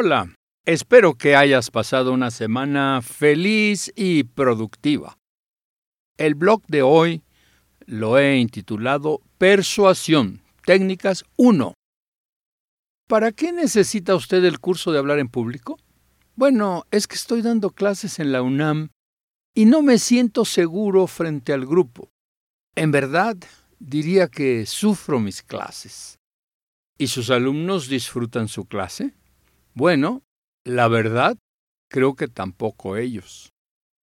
Hola, espero que hayas pasado una semana feliz y productiva. El blog de hoy lo he intitulado Persuasión, Técnicas 1. ¿Para qué necesita usted el curso de hablar en público? Bueno, es que estoy dando clases en la UNAM y no me siento seguro frente al grupo. En verdad, diría que sufro mis clases. ¿Y sus alumnos disfrutan su clase? Bueno, la verdad, creo que tampoco ellos.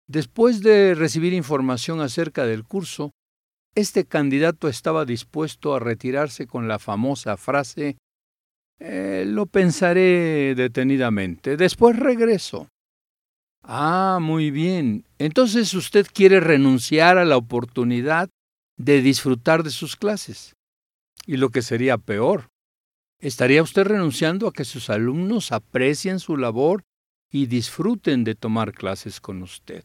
Después de recibir información acerca del curso, este candidato estaba dispuesto a retirarse con la famosa frase eh, Lo pensaré detenidamente, después regreso. Ah, muy bien. Entonces usted quiere renunciar a la oportunidad de disfrutar de sus clases. Y lo que sería peor, ¿Estaría usted renunciando a que sus alumnos aprecien su labor y disfruten de tomar clases con usted?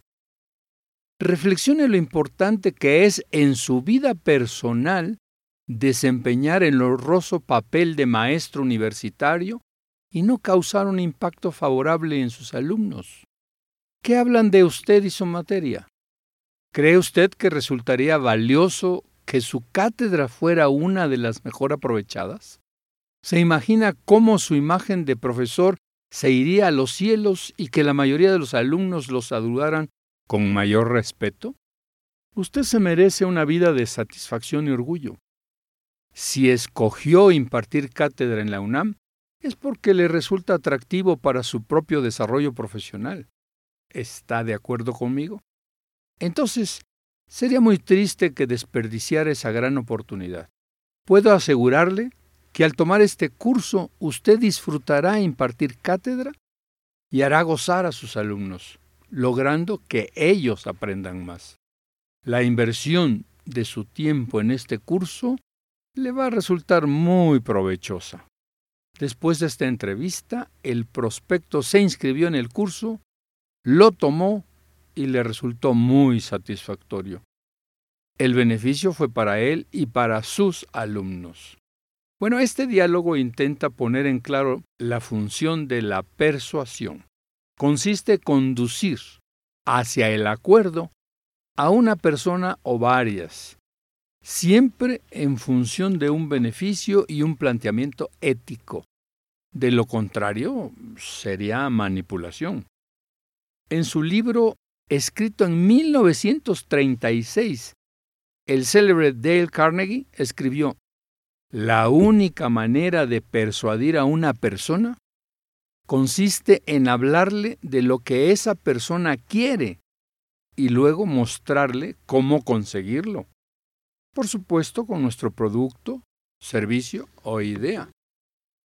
Reflexione lo importante que es en su vida personal desempeñar el honroso papel de maestro universitario y no causar un impacto favorable en sus alumnos. ¿Qué hablan de usted y su materia? ¿Cree usted que resultaría valioso que su cátedra fuera una de las mejor aprovechadas? ¿Se imagina cómo su imagen de profesor se iría a los cielos y que la mayoría de los alumnos los saludaran con mayor respeto? Usted se merece una vida de satisfacción y orgullo. Si escogió impartir cátedra en la UNAM, es porque le resulta atractivo para su propio desarrollo profesional. ¿Está de acuerdo conmigo? Entonces, sería muy triste que desperdiciara esa gran oportunidad. Puedo asegurarle que al tomar este curso usted disfrutará impartir cátedra y hará gozar a sus alumnos, logrando que ellos aprendan más. La inversión de su tiempo en este curso le va a resultar muy provechosa. Después de esta entrevista, el prospecto se inscribió en el curso, lo tomó y le resultó muy satisfactorio. El beneficio fue para él y para sus alumnos. Bueno, este diálogo intenta poner en claro la función de la persuasión. Consiste conducir hacia el acuerdo a una persona o varias, siempre en función de un beneficio y un planteamiento ético. De lo contrario, sería manipulación. En su libro, escrito en 1936, el célebre Dale Carnegie escribió, la única manera de persuadir a una persona consiste en hablarle de lo que esa persona quiere y luego mostrarle cómo conseguirlo. Por supuesto, con nuestro producto, servicio o idea.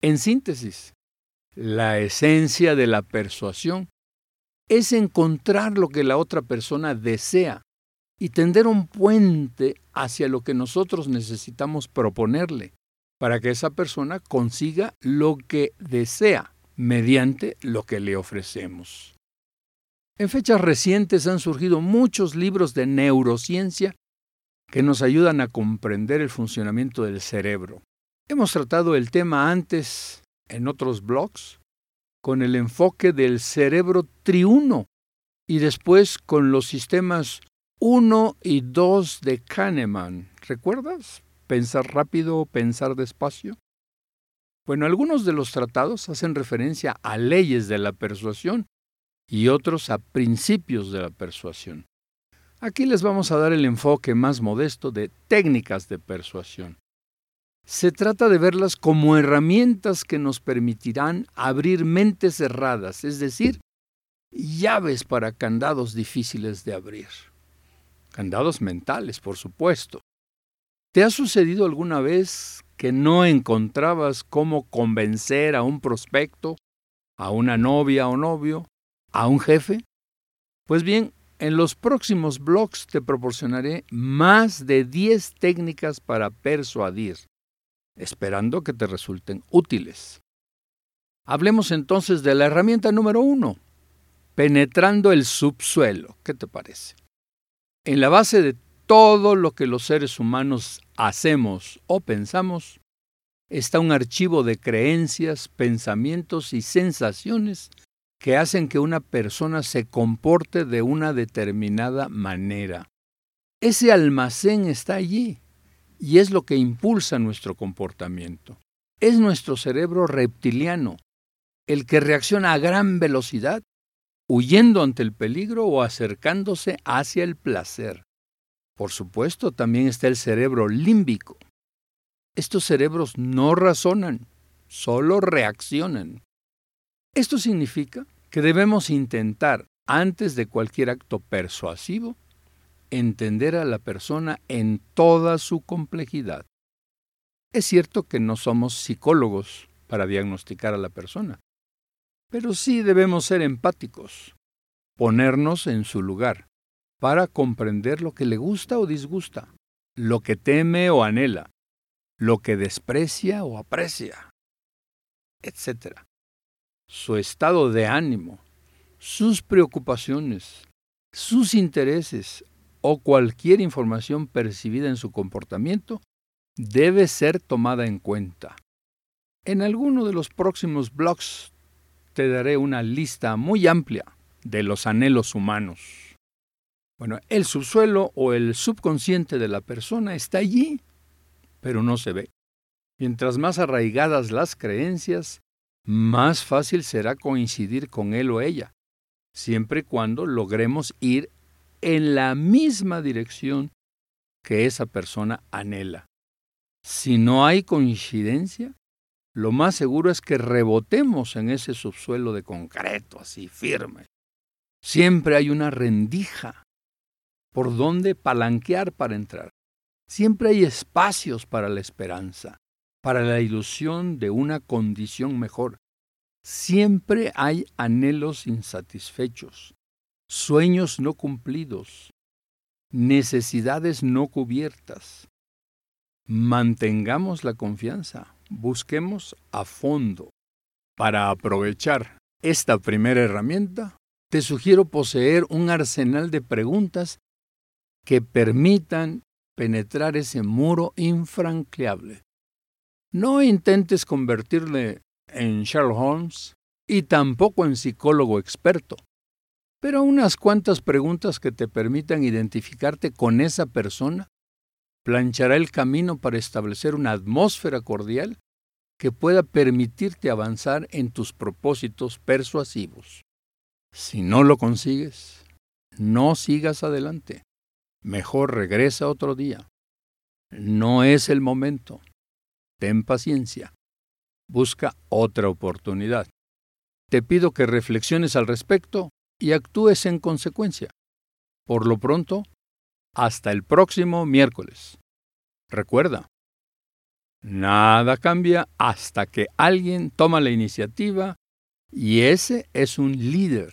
En síntesis, la esencia de la persuasión es encontrar lo que la otra persona desea y tender un puente hacia lo que nosotros necesitamos proponerle para que esa persona consiga lo que desea mediante lo que le ofrecemos. En fechas recientes han surgido muchos libros de neurociencia que nos ayudan a comprender el funcionamiento del cerebro. Hemos tratado el tema antes en otros blogs con el enfoque del cerebro triuno y después con los sistemas 1 y 2 de Kahneman. ¿Recuerdas? Pensar rápido, pensar despacio. Bueno, algunos de los tratados hacen referencia a leyes de la persuasión y otros a principios de la persuasión. Aquí les vamos a dar el enfoque más modesto de técnicas de persuasión. Se trata de verlas como herramientas que nos permitirán abrir mentes cerradas, es decir, llaves para candados difíciles de abrir. Candados mentales, por supuesto. ¿Te ha sucedido alguna vez que no encontrabas cómo convencer a un prospecto, a una novia o novio, a un jefe? Pues bien, en los próximos blogs te proporcionaré más de 10 técnicas para persuadir, esperando que te resulten útiles. Hablemos entonces de la herramienta número uno, penetrando el subsuelo. ¿Qué te parece? En la base de todo lo que los seres humanos hacemos o pensamos, está un archivo de creencias, pensamientos y sensaciones que hacen que una persona se comporte de una determinada manera. Ese almacén está allí y es lo que impulsa nuestro comportamiento. Es nuestro cerebro reptiliano, el que reacciona a gran velocidad, huyendo ante el peligro o acercándose hacia el placer. Por supuesto, también está el cerebro límbico. Estos cerebros no razonan, solo reaccionan. Esto significa que debemos intentar, antes de cualquier acto persuasivo, entender a la persona en toda su complejidad. Es cierto que no somos psicólogos para diagnosticar a la persona, pero sí debemos ser empáticos, ponernos en su lugar, para comprender lo que le gusta o disgusta, lo que teme o anhela, lo que desprecia o aprecia, etc. Su estado de ánimo, sus preocupaciones, sus intereses o cualquier información percibida en su comportamiento debe ser tomada en cuenta. En alguno de los próximos blogs te daré una lista muy amplia de los anhelos humanos. Bueno, el subsuelo o el subconsciente de la persona está allí, pero no se ve. Mientras más arraigadas las creencias, más fácil será coincidir con él o ella, siempre y cuando logremos ir en la misma dirección que esa persona anhela. Si no hay coincidencia, lo más seguro es que rebotemos en ese subsuelo de concreto, así firme. Siempre hay una rendija por donde palanquear para entrar. Siempre hay espacios para la esperanza, para la ilusión de una condición mejor. Siempre hay anhelos insatisfechos, sueños no cumplidos, necesidades no cubiertas. Mantengamos la confianza, busquemos a fondo. Para aprovechar esta primera herramienta, te sugiero poseer un arsenal de preguntas que permitan penetrar ese muro infranqueable. No intentes convertirle en Sherlock Holmes y tampoco en psicólogo experto, pero unas cuantas preguntas que te permitan identificarte con esa persona planchará el camino para establecer una atmósfera cordial que pueda permitirte avanzar en tus propósitos persuasivos. Si no lo consigues, no sigas adelante. Mejor regresa otro día. No es el momento. Ten paciencia. Busca otra oportunidad. Te pido que reflexiones al respecto y actúes en consecuencia. Por lo pronto, hasta el próximo miércoles. Recuerda, nada cambia hasta que alguien toma la iniciativa y ese es un líder.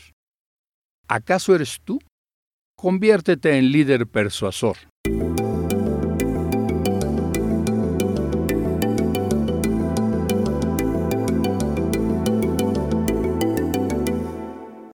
¿Acaso eres tú? Conviértete en líder persuasor.